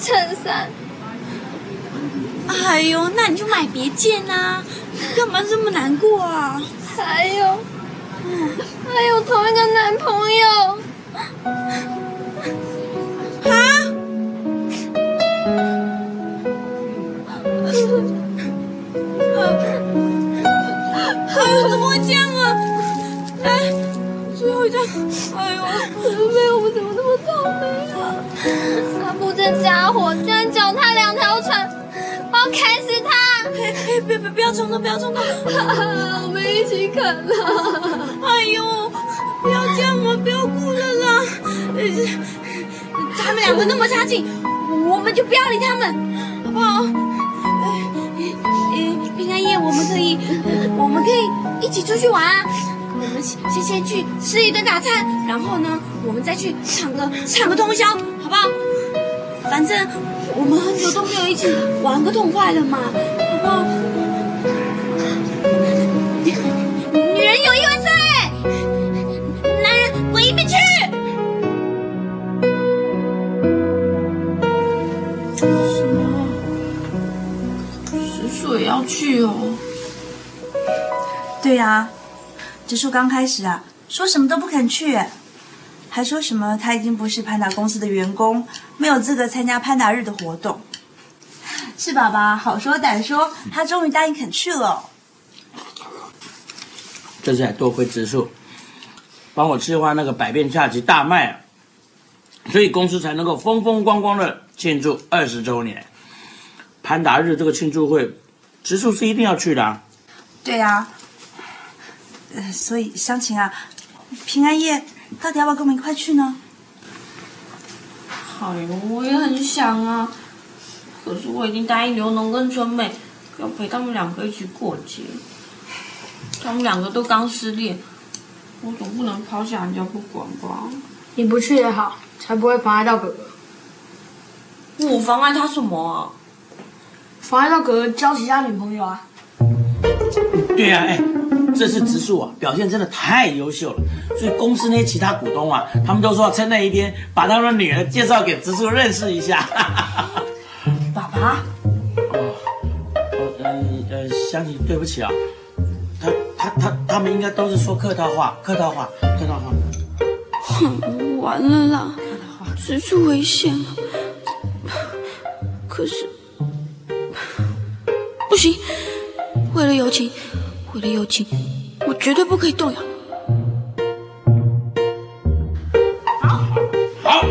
衬衫。哎呦，那你就买别件啊！干嘛这么难过啊？还有，还有同一个男朋友。啊？哎呦，怎么会这样啊？哎，最后一张，哎呦，妹，我们怎么那么倒霉啊？这家伙居然脚踏两条船，我要砍死他！哎哎，别别不要冲动，不要冲动，我们一起砍了。哎呦，不要这样嘛，不要哭了啦。呃他们两个那么差劲，我们就不要理他们，好不好？平安夜我们可以，我们可以一起出去玩啊。我们先先先去吃一顿大餐，然后呢，我们再去唱个唱个通宵，好不好？反正我们很久都没有一起玩个痛快了嘛，好不好？女人有一万岁，男人滚一边去！什么？石树也要去哦？对呀、植树刚开始啊，说什么都不肯去，还说什么他已经不是潘达公司的员工，没有资格参加潘达日的活动。是爸爸好说歹说，他终于答应肯去了。这次还多亏植树帮我计划那个百变下棋大卖啊，所以公司才能够风风光光的庆祝二十周年。潘达日这个庆祝会，植树是一定要去的、啊。对呀、呃，所以湘琴啊，平安夜到底要不要跟我们一块去呢？哎呦，我也很想啊，可是我已经答应刘农跟春美要陪他们两个一起过节，他们两个都刚失恋，我总不能抛下人家不管吧？你不去也好，才不会妨碍到哥哥，我妨碍他什么啊？妨碍到哥哥交其他女朋友啊。对呀、哎，这次植树啊表现真的太优秀了，所以公司那些其他股东啊，他们都说要趁那一天把他们的女儿介绍给植树认识一下。爸爸，哦，呃呃，湘琴，对不起啊，他他他他们应该都是说客套话，客套话，客套话。哼，完了啦，植树危险了。可是，不行，为了友情，为了友情，我绝对不可以动摇。好，好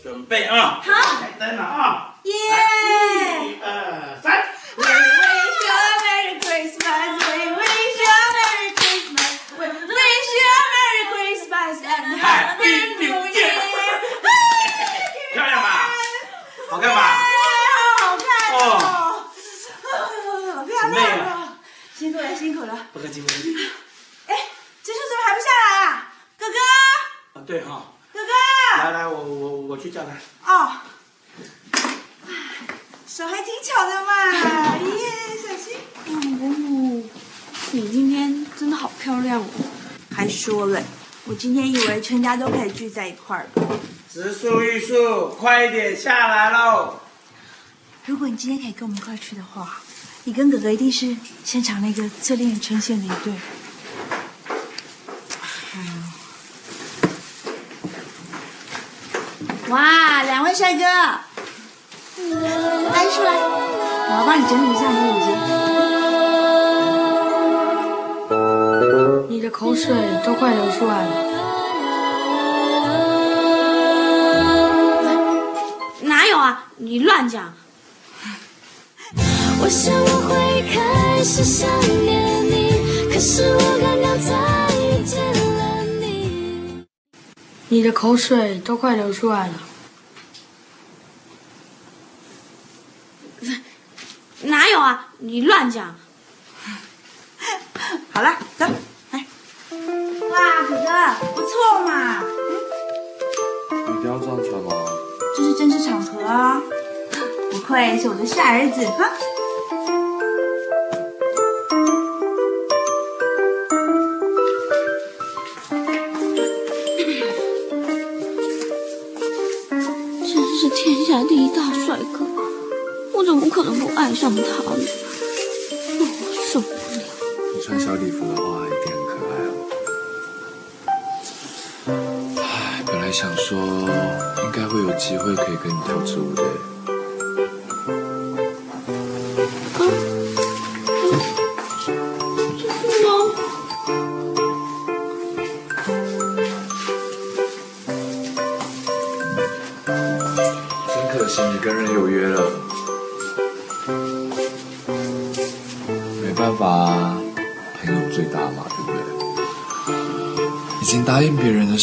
准备啊，好，开灯了啊，耶！一二三，We wish you a Merry Christmas. We wish you a Merry Christmas. We wish you a Merry Christmas and Happy New Year. 漂亮吧？好看吧？好看哦！好漂妹亮啊哦！辛苦了，辛苦了。不客气，不客气。哎，植树怎么还不下来啊？哥哥，啊，对哈、哥哥。来来，我我我去叫他。哦，手还挺巧的嘛，耶，小心。哦，你今天真的好漂亮哦！还说嘞，我今天以为全家都可以聚在一块儿的。植树玉树，快一点下来喽！如果你今天可以跟我们一块去的话，你跟哥哥一定是现场那个最令人称羡的一对。哇，两位帅哥，来出来，我要帮你整理一下你眼睛。你的口水都快流出来了。哪有啊？你乱讲！我想我会开始想念你，可是我刚刚才遇见了你。你的口水都快流出来了。哪有啊？你乱讲！好了，走，来。哇，哥哥，不错嘛，一定要这样穿吗？这是正式场合啊，不愧是我的帅儿子哈。爱上他了？我受不了。你穿小礼服的话一定很可爱哦。唉，本来想说应该会有机会可以跟你跳支舞的。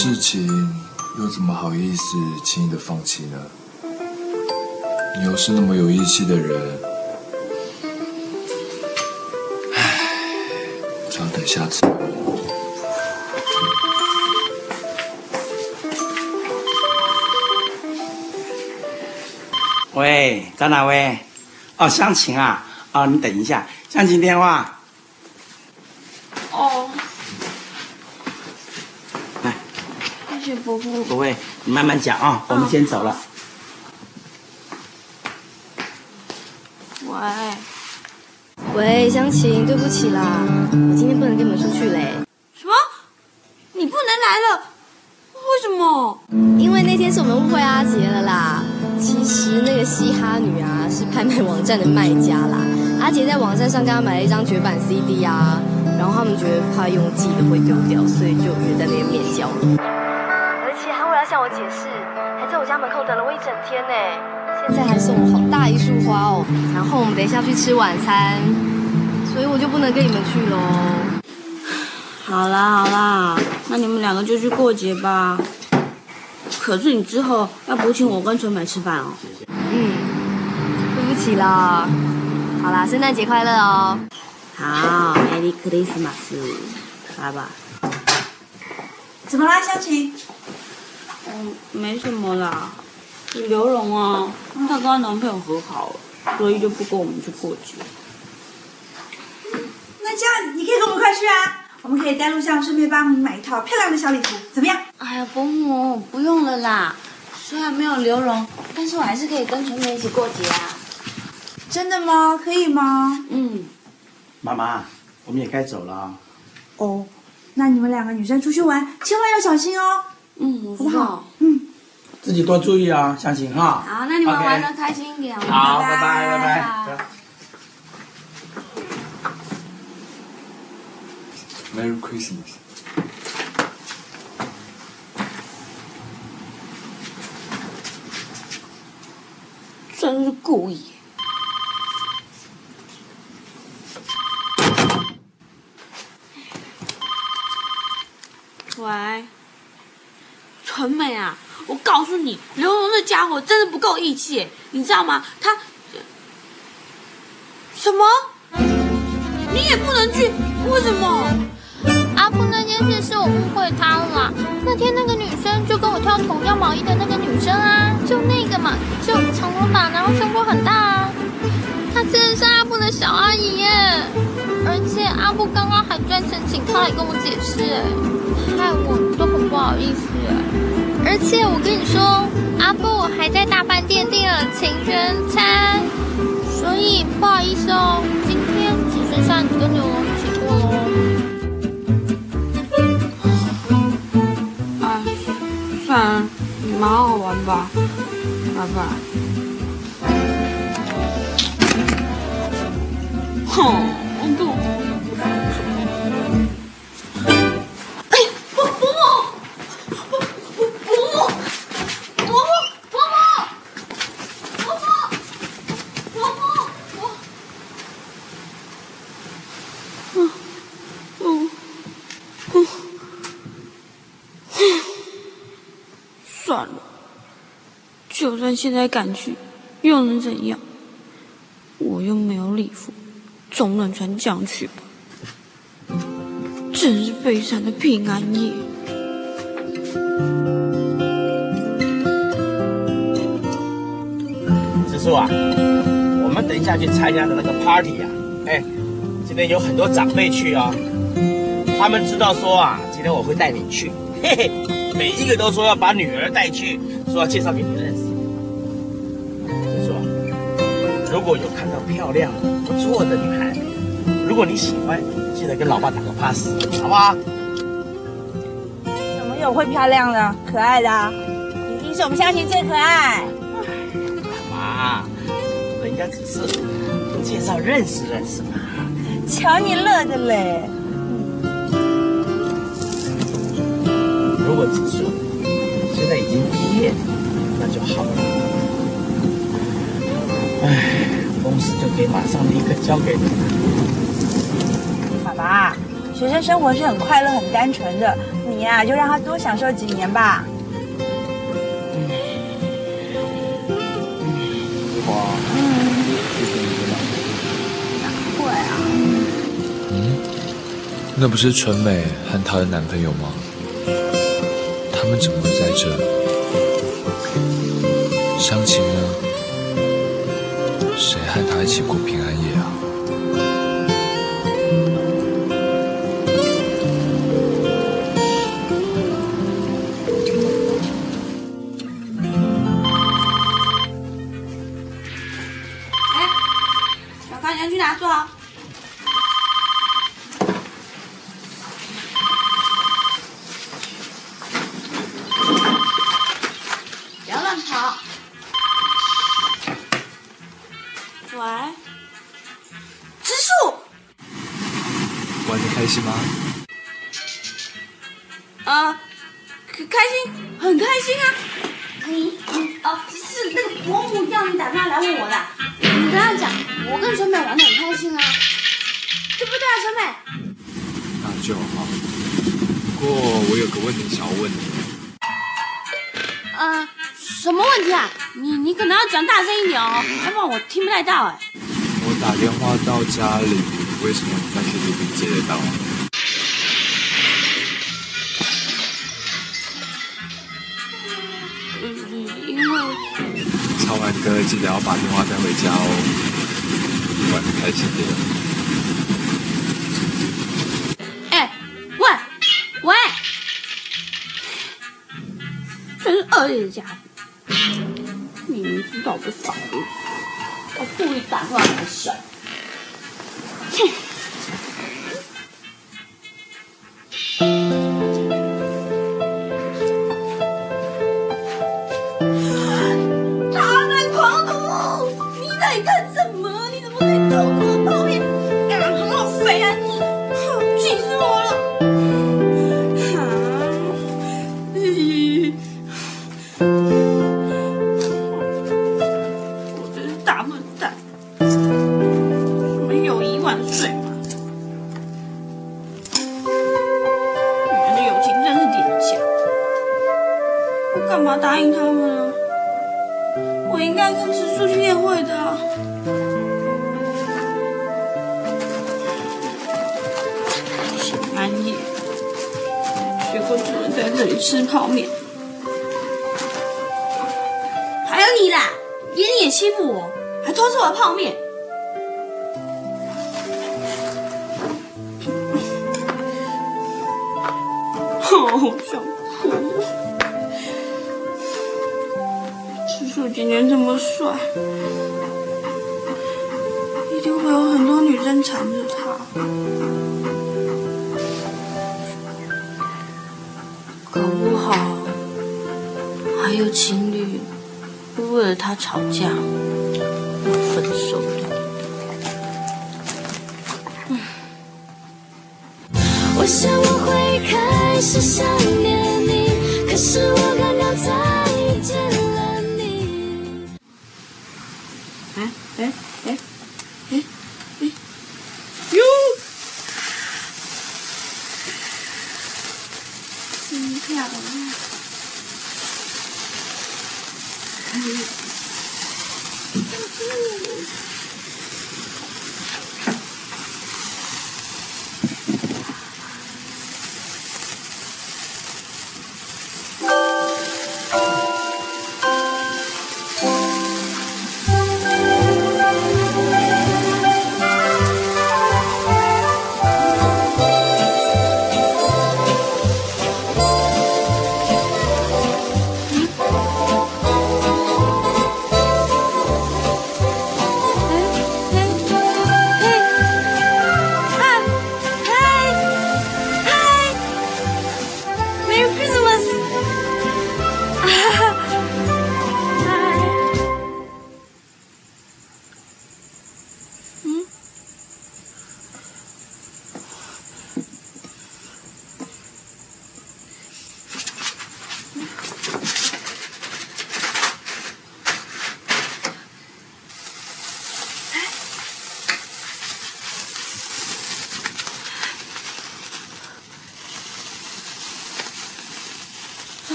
事情，又怎么好意思轻易的放弃呢？你又是那么有义气的人，唉，只要等下次。喂，找哪位？哦，湘琴啊，哦，你等一下，湘琴电话。哦，来，谢谢伯父。不会，你慢慢讲啊、我们先走了。喂，喂，湘琴，对不起啦，我今天不能跟你们出去嘞，什么？你不能来了？为什么？因为那天是我们误会阿杰了啦。其实那个嘻哈女啊是拍卖网站的卖家啦，阿杰在网站上跟他买了一张绝版 CD 啊，然后他们觉得怕用寄的会丢掉，所以就约在那边面交了。向我解释，还在我家门口等了我一整天呢。现在还送我好大一束花哦，然后我们等一下去吃晚餐，所以我就不能跟你们去喽。好啦好啦，那你们两个就去过节吧。可是你之后要补请我跟春美吃饭哦。嗯，对不起啦。好啦，圣诞节快乐哦！好，Merry Christmas，拜拜。怎么啦，湘琴？嗯，没什么啦。刘荣啊，她跟她男朋友和好了，所以就不跟我们去过节。那这样你可以跟我们一块去啊，我们可以在路上顺便帮你买一套漂亮的小礼服，怎么样？哎呀，伯母，不用了啦。虽然没有刘荣，但是我还是可以跟纯美一起过节啊。真的吗？可以吗？嗯，妈妈，我们也该走了啊。哦，那你们两个女生出去玩，千万要小心哦，嗯，不好。？嗯，自己多注意啊，相亲哈。好，那你们玩的开心一点。好，拜拜拜拜，拜拜拜。Merry Christmas。真是故意。喂，很美啊，我告诉你，刘荣那家伙真的不够义气，你知道吗？他什么？你也不能去？为什么？阿布那件事是我误会他了。那天那个女生就跟我跳同样毛衣的那个女生啊，就那个嘛，就长头发，然后胸部很大啊。她真的是阿布的小阿姨耶，而且阿布刚刚还专程请她来跟我解释，哎，害我都很不好意思哎。而且我跟你说，阿布还在大饭店订了情人餐，所以不好意思哦，今天只剩下你跟牛龙一起过喽。啊，算了，蛮好玩吧，拜拜。哼，我不。现在赶去，又能怎样？我又没有礼服，总能穿这样去吧。真是悲惨的平安夜。子树啊，我们等一下去参加的那个 party 啊，哎，今天有很多长辈去哦，他们知道说啊，今天我会带你去，嘿嘿，每一个都说要把女儿带去，说要介绍给你认果有看到漂亮的、不错的女孩，如果你喜欢，记得跟老爸打个 pass，好不好？怎么有会漂亮的、可爱的、啊？一定是我们乡亲最可爱。妈，人家只是介绍认识认识嘛。瞧你乐的嘞！如果子树现在已经毕业，那就好了。唉，公司就可以马上立刻交给你。爸爸，学生生活是很快乐、很单纯的，你呀、就让他多享受几年吧。花，谢谢你的会啊，嗯，那不是纯美和她的男朋友吗？他们怎么会在这？湘琴喂，植树，玩的开心吗？呃，可开心，很开心啊。你你哦，是那个伯母叫你打电话来问我的。你跟他讲，我跟小美玩的很开心啊。对不对啊，小美？那就好。不过我有个问题想要问你，呃，什么问题啊？你你可能要讲大声一点哦，要不然我听不太到哎。我打电话到家里，为什么你在 KTV 接得到？嗯，因为唱完歌记得要把电话带回家哦，玩的开心点。哎，喂喂，真是恶劣的家伙！明明知道我不爽日子，我故意打断你的手，切。哎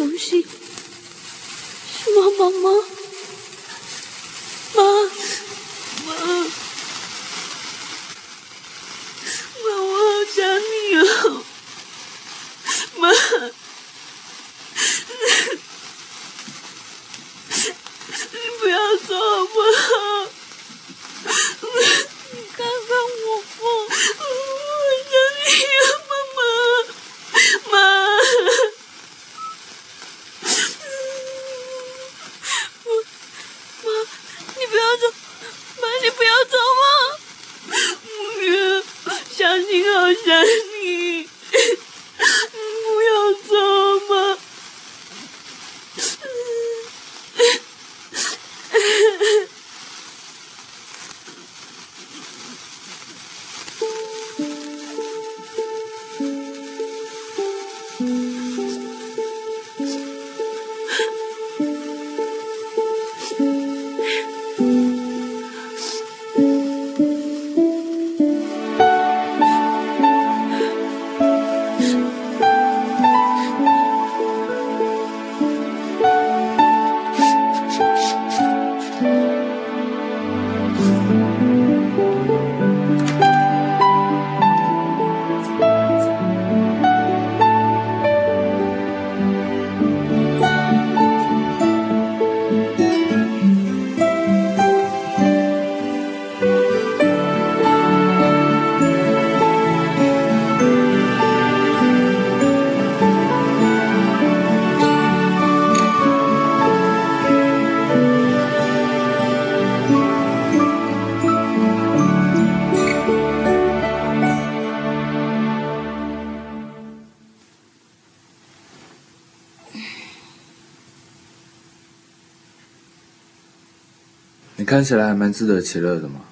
熟悉，看起来还蛮自得其乐的嘛。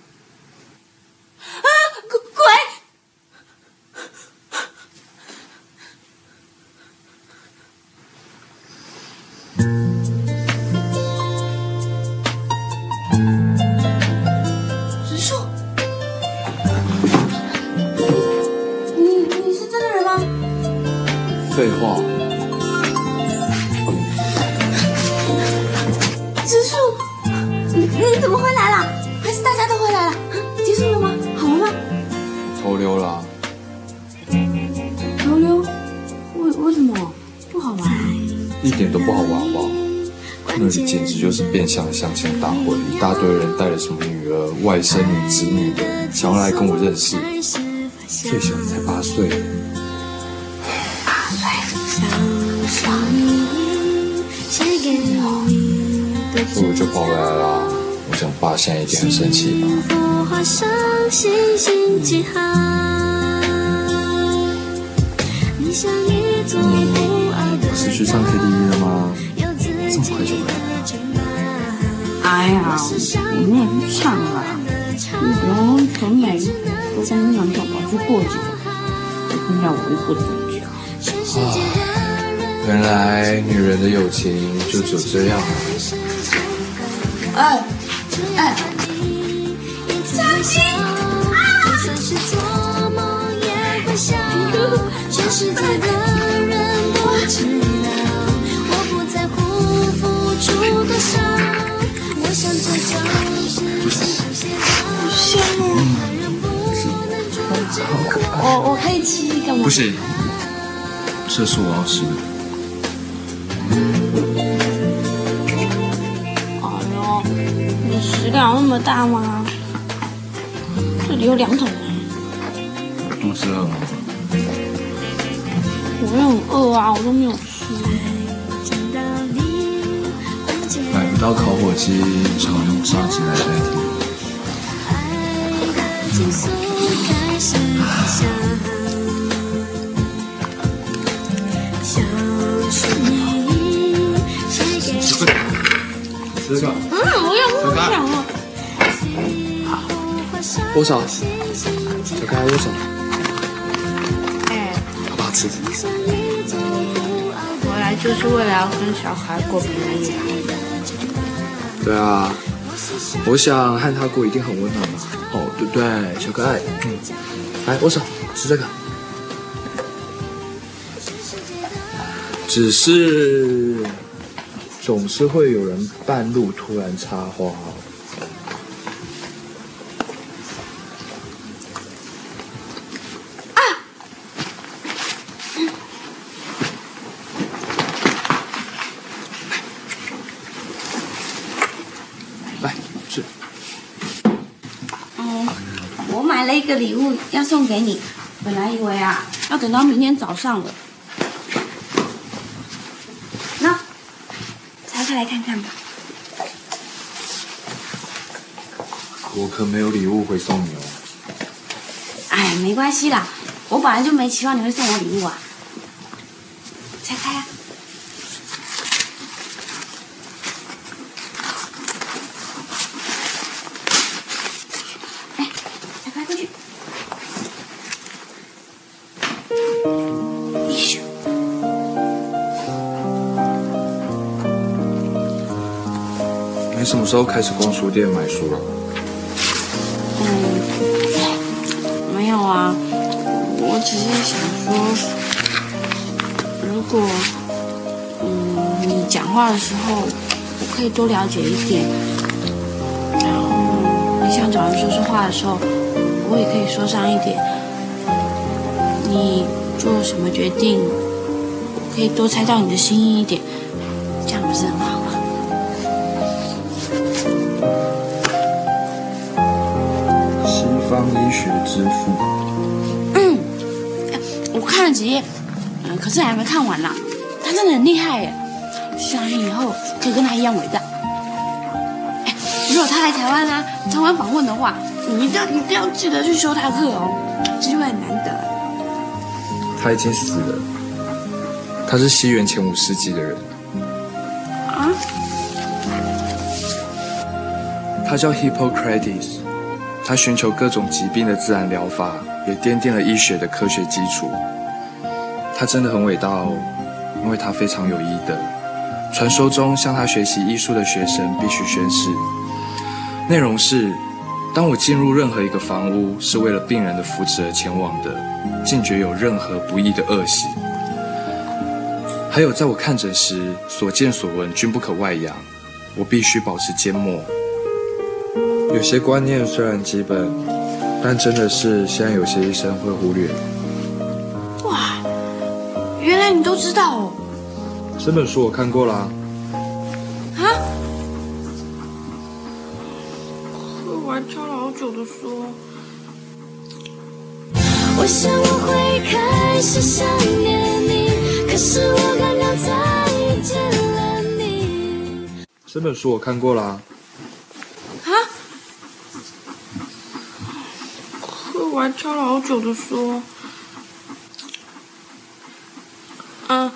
那里简直就是变相的相亲大会，一大堆人带着什么女儿、外甥女、侄女的，想要来跟我认识。最小的才八岁，所以我就跑回来啦。我想爸现在一定很生气吧。你像一座不安的不是去唱 KTV 了吗？这么快就回来哎呀，我们也去唱了，你不用纯美都跟男宝宝去过节，现在我又不怎么讲。啊，原来女人的友情就只有这样啊！哎哎，相亲啊！好香哦！我我可以吃一个吗？不行，这是我要吃的。哎呦，你的食量有那么大吗？这里有两桶呢。肚子饿吗？我也很饿啊，我都没有吃。买不到烤火鸡，只好用砂纸来代替。情愫开始下，像是你写给吃这个，嗯，我也不想了。多少？小开多少？哎，好不好吃？回来就是为了要跟小孩过平安夜。对啊，我想和他过一定很温暖吧。对对，小可爱，嗯，来，握手，吃这个。只是总是会有人半路突然插花。来吃。嗯，我买了一个礼物要送给你，本来以为啊要等到明天早上了。那拆开来看看吧。我可没有礼物会送你哦。哎，没关系啦，我本来就没期望你会送我礼物啊。时候开始逛书店买书了？嗯，没有啊，我只是想说，如果嗯你讲话的时候，我可以多了解一点，然后你想找人说说话的时候，我也可以说上一点。你做什么决定，我可以多猜到你的心意一点，医学之父。嗯，我看了几页，嗯，可是还没看完啦。他真的很厉害耶，希望你以后可以跟他一样伟大。哎，如果他来台湾啊，台湾访问的话，你一定要一定要记得去修他课哦，机会很难得。他已经死了。他是西元前五世纪的人，啊？他叫 Hippocrates。他寻求各种疾病的自然疗法，也奠定了医学的科学基础。他真的很伟大哦，因为他非常有医德。传说中向他学习医术的学生必须宣誓，内容是：当我进入任何一个房屋是为了病人的福祉而前往的，禁绝有任何不义的恶习。还有，在我看诊时所见所闻均不可外扬，我必须保持缄默。有些观念虽然基本，但真的是现在有些医生会忽略。哇，原来你都知道哦。这本书我看过啦。啊？可我还挑了好久的书。我想我会开始想念你，可是我刚刚再见了你。这本书我看过啦。啊？可我还挑了好久的说。嗯，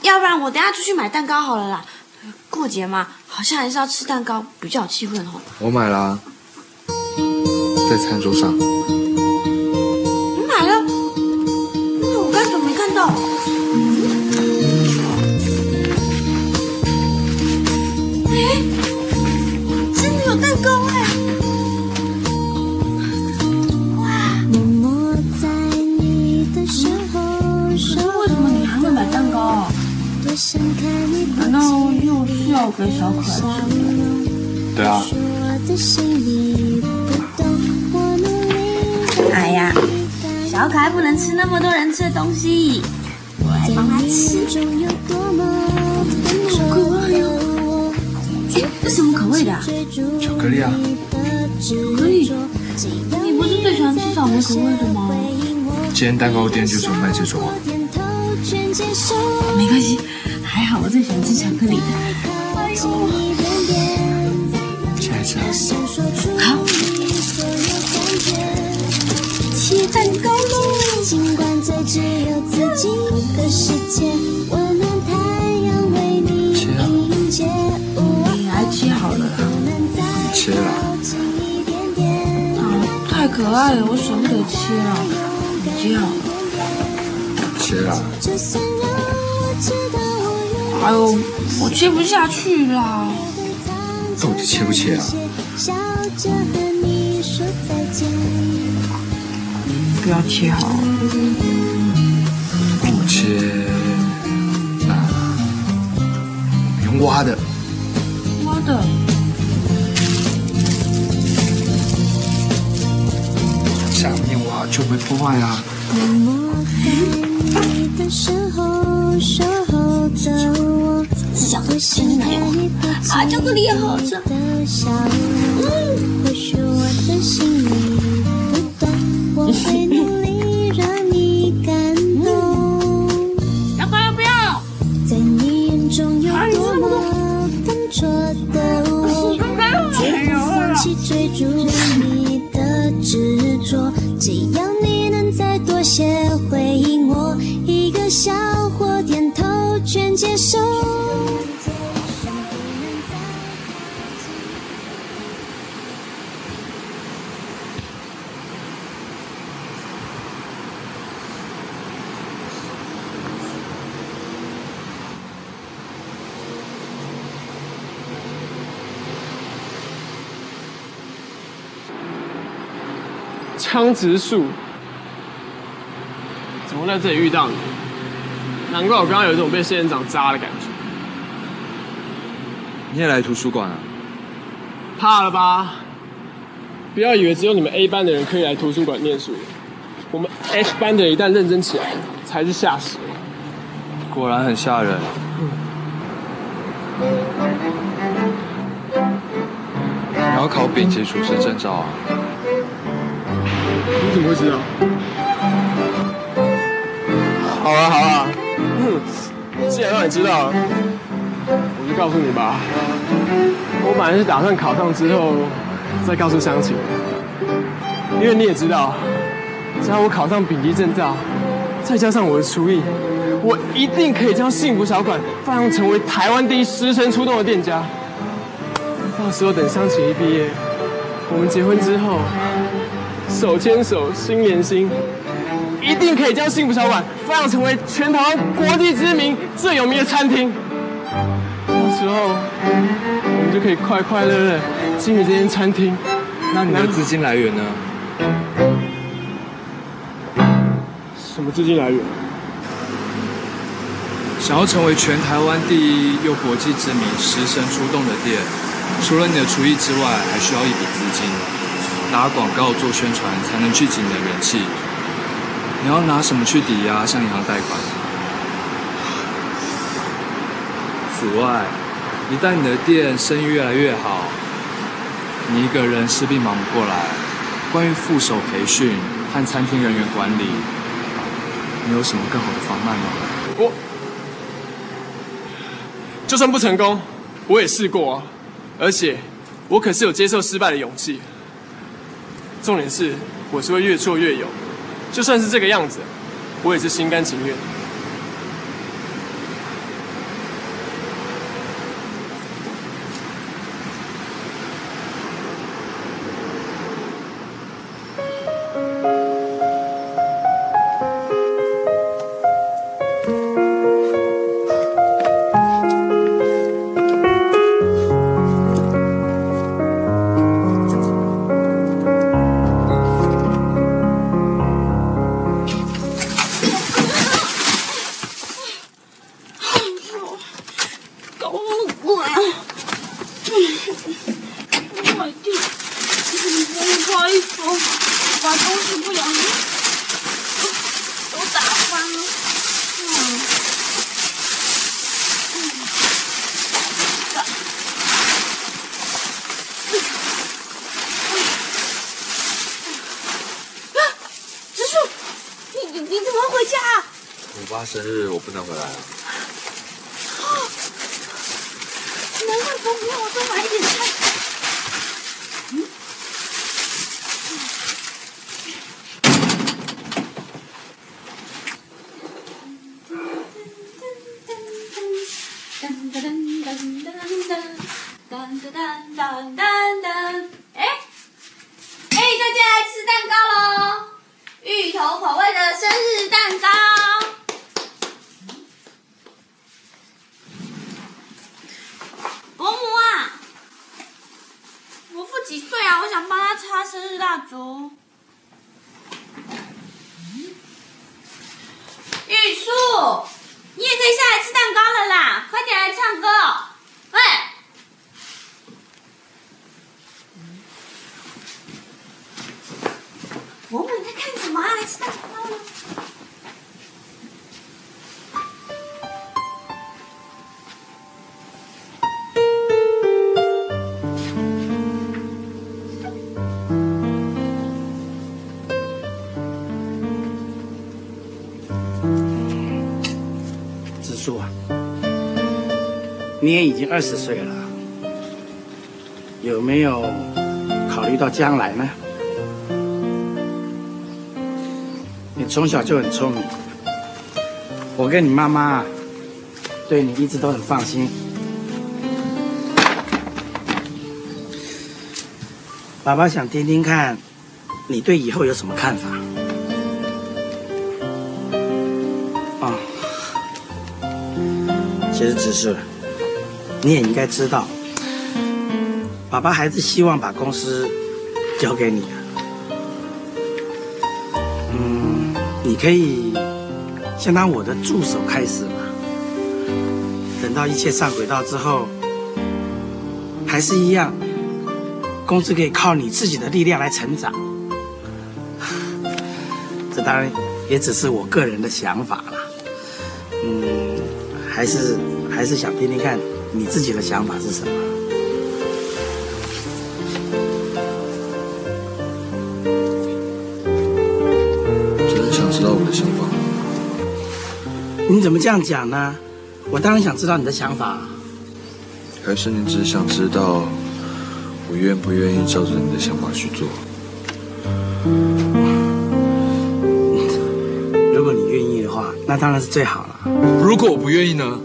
要不然我等下出去买蛋糕好了啦。过节嘛，好像还是要吃蛋糕，比较有气氛哦。我买啦，在餐桌上。难道又是要给小可爱吃的？对啊，哎呀，小可爱不能吃那么多人吃的东西，我来帮他吃。好可爱哟！哎，这什么口味的啊？巧克力啊，巧克力。你不是最喜欢吃草莓口味的吗？今天蛋糕店就是有卖这种啊。没关系，还好我最喜欢吃巧克力的。下一次啊，好，切蛋糕喽！尽管最只有自己的世界，温暖太阳为你切啊，迎接。你来切好了啦。你切啦，啊，太可爱了，我舍不得切了。你切好了。切啦，就算让我知道我哎呦，我切不下去啦。到底切不切啊？笑着和你说再见。不要切好了。不切，那用挖的，挖的！下面挖就不会破坏啊。默默在你的身后守候着我，小心奶油啊，巧克力也好吃。的枪植树，怎么在这里遇到你？难怪我刚刚有一种被仙人掌扎的感觉。你也来图书馆啊？怕了吧？不要以为只有你们 A 班的人可以来图书馆念书，我们 H 班的人一旦认真起来，才是吓死人。果然很吓人。你要考丙级厨师证照啊？你怎么会知道？好啊好啊，嗯，既然让你知道，我就告诉你吧。我本来是打算考上之后再告诉乡亲，因为你也知道，只要我考上丙级证照，再加上我的厨艺，我一定可以将幸福小馆发扬成为台湾第一师生出动的店家。到时候等乡亲一毕业，我们结婚之后。手牵手，心连心，一定可以将幸福小馆发扬成为全台湾国际知名、最有名的餐厅。到时候，我们就可以快快乐乐经营这间餐厅。那你的资金来源呢？什么资金来源？想要成为全台湾第一又国际知名、食神出动的店，除了你的厨艺之外，还需要一笔资金。打广告做宣传才能聚集你的人气。你要拿什么去抵押向银行贷款？此外，一旦你的店生意越来越好，你一个人势必忙不过来。关于副手培训和餐厅人员管理，你有什么更好的方案吗？我就算不成功，我也试过啊，而且我可是有接受失败的勇气。重点是，我是会越挫越勇，就算是这个样子，我也是心甘情愿。生日蜡烛。玉树，你也可以下来吃蛋糕了啦！快点来唱歌你也已经二十岁了，有没有考虑到将来呢？你从小就很聪明，我跟你妈妈对你一直都很放心。爸爸想听听看，你对以后有什么看法？啊、其实只是，你也应该知道，爸爸还是希望把公司交给你啊。嗯，你可以先当我的助手开始嘛，等到一切上轨道之后，还是一样，公司可以靠你自己的力量来成长。这当然也只是我个人的想法啦。嗯，还是还是想听听看你自己的想法是什么。只是想知道我的想法？你怎么这样讲呢？我当然想知道你的想法。还是你只是想知道我愿不愿意照着你的想法去做？如果你愿意的话，那当然是最好了。如果我不愿意呢？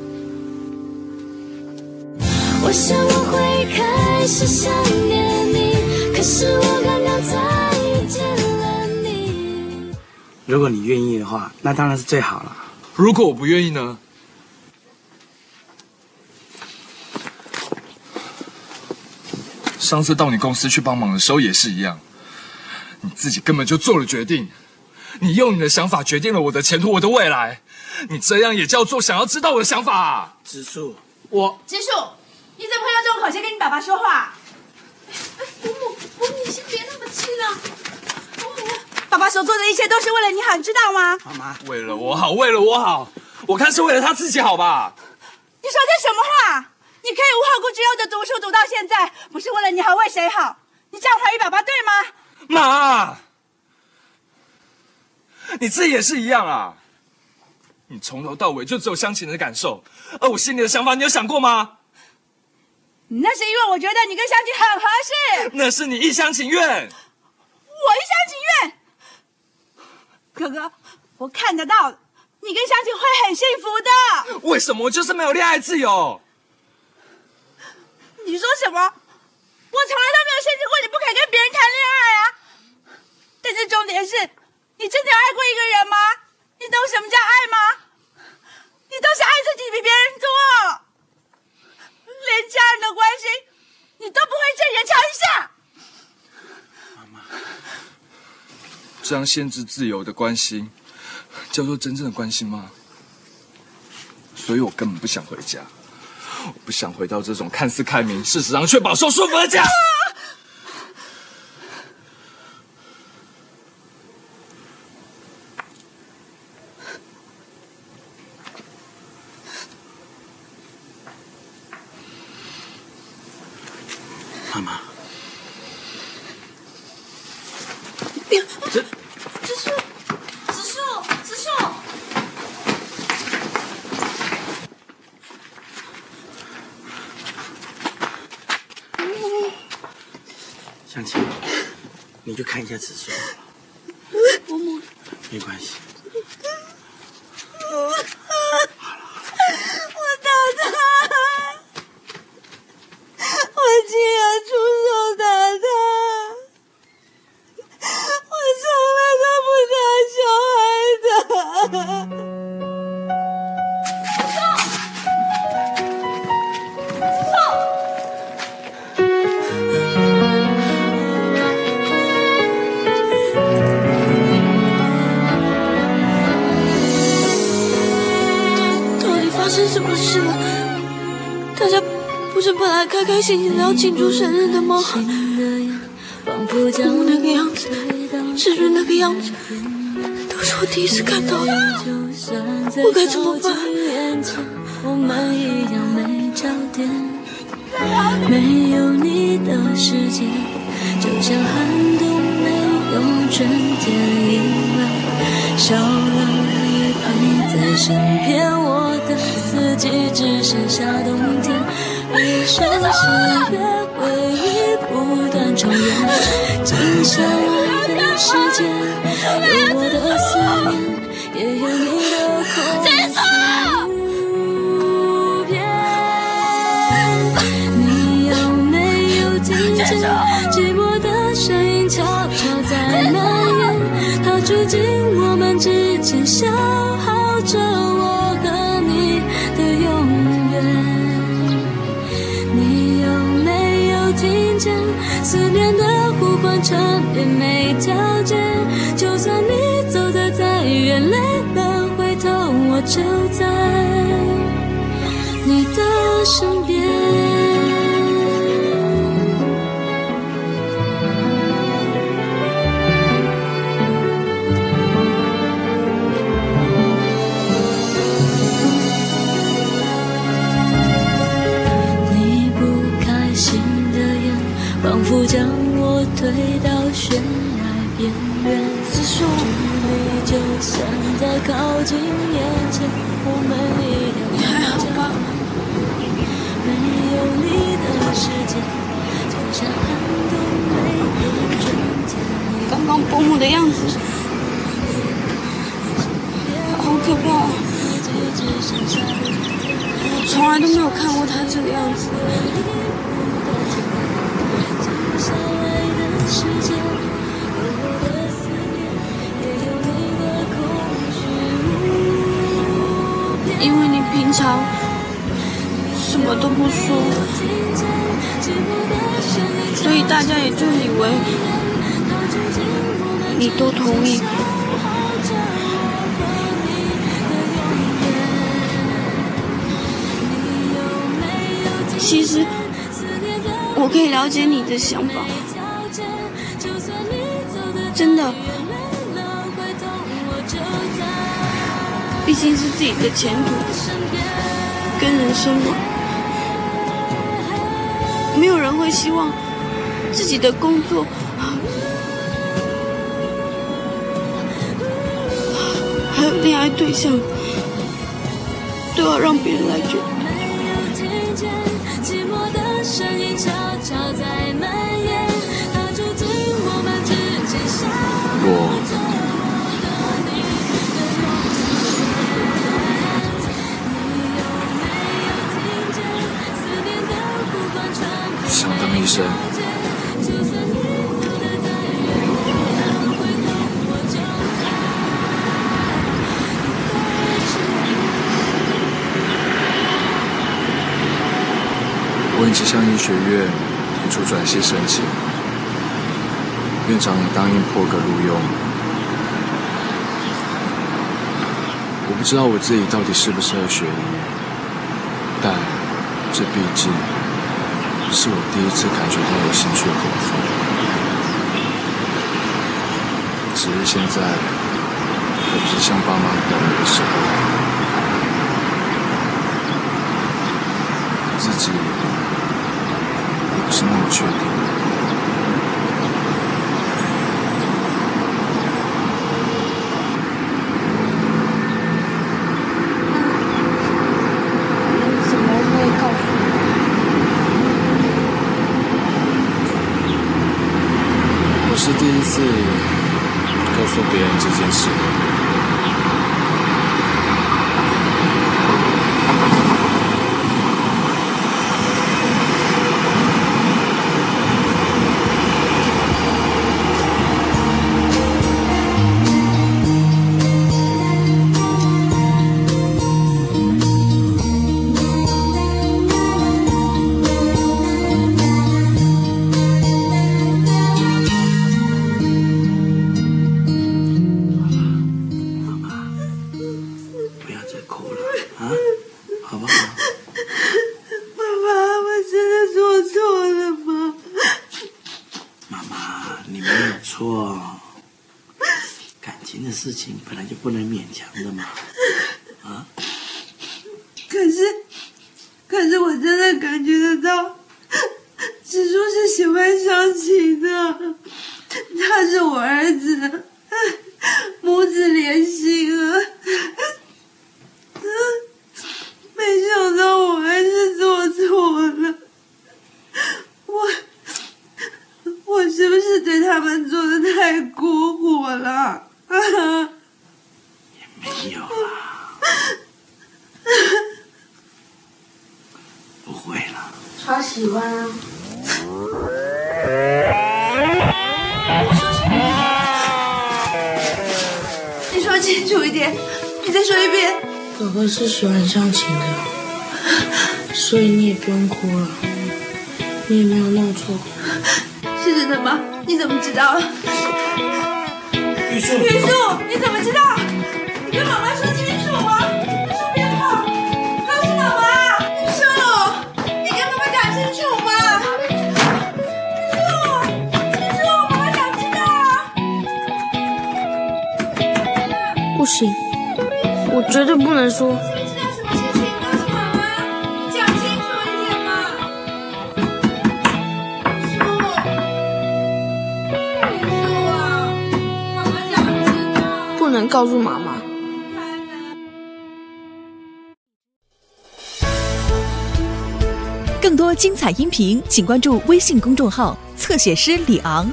如果你愿意的话，那当然是最好了。如果我不愿意呢？上次到你公司去帮忙的时候也是一样，你自己根本就做了决定，你用你的想法决定了我的前途、我的未来，你这样也叫做想要知道我的想法、啊？植树，我植树，你怎么会用这种口气跟你爸爸说话？伯母，伯母，你先别那么气了。爸爸所做的一切都是为了你好，你知道吗？妈妈，为了我好，为了我好，我看是为了他自己好吧？你说这什么话？你可以无后顾之忧的读书读到现在，不是为了你好，为谁好？你这样怀疑爸爸对吗？妈，你自己也是一样啊！你从头到尾就只有湘琴的感受，而我心里的想法，你有想过吗？那是因为我觉得你跟湘琴很合适，那是你一厢情愿。我一厢情愿。哥哥，我看得到，你跟湘琴会很幸福的。为什么我就是没有恋爱自由？你说什么？我从来都没有限制过你不可以跟别人谈恋爱啊！但是重点是，你真的有爱过一个人吗？你懂什么叫爱吗？你都是爱自己比别人多，连家人的关心你都不会正眼瞧一下。这样限制自由的关心，叫做真正的关心吗？所以我根本不想回家，我不想回到这种看似开明，事实上却饱受束缚的家妈，子树，子树，子树，香琪，你去看都是我第一次看到的，我该怎么办？我们一样没焦点，没有你的世界，就像寒冬没有春天一样，少了你陪在身边，我的四季只剩下冬天，一生喜悦回忆不断重演，静下来时间，有我的思念，也有你的空虚。你有没有听见寂寞的声音悄悄在蔓延？它住进我们之间，消耗着我和你的永远。你有没有听见思念的呼唤缠绵没条街？就算你走得再远，累了回头，我就在你的身边。我推到悬崖边缘。子树，距离就算再靠近眼前，我们一样你还好吧？没有你的世界，就像寒冬没有春天。刚刚伯母的样子，好可怕啊！我从来都没有看过他这个样子。常什么都不说，所以大家也就以为你都同意。其实我可以了解你的想法，真的，毕竟是自己的前途跟人生。嘛，没有人会希望自己的工作。还有恋爱对象。都要让别人来决定。我已经向医学院提出转系申请，院长也答应破格录用。我不知道我自己到底适不适合学医，但这毕竟是我第一次感觉到有兴趣的功夫。只是现在我不是像爸妈等我的时候，自己也不是那么确定。你怎么会告诉我？我是第一次告诉做别人这件事。对他们做的太过火了？也没有啦，不会了。超喜欢啊。你说清楚一点，你再说一遍。哥哥是喜欢湘琴的，所以你也不用哭了，你也没有弄错。是真的吗？你怎么知道？玉树，玉树，你怎么知道？你跟妈妈说清楚吗！玉树别跑，告诉妈妈。玉树，你跟妈妈讲清楚嘛！玉树，玉树，妈妈想知道。不行，我绝对不能说。能告诉妈妈。更多精彩音频，请关注微信公众号“侧写师李昂”。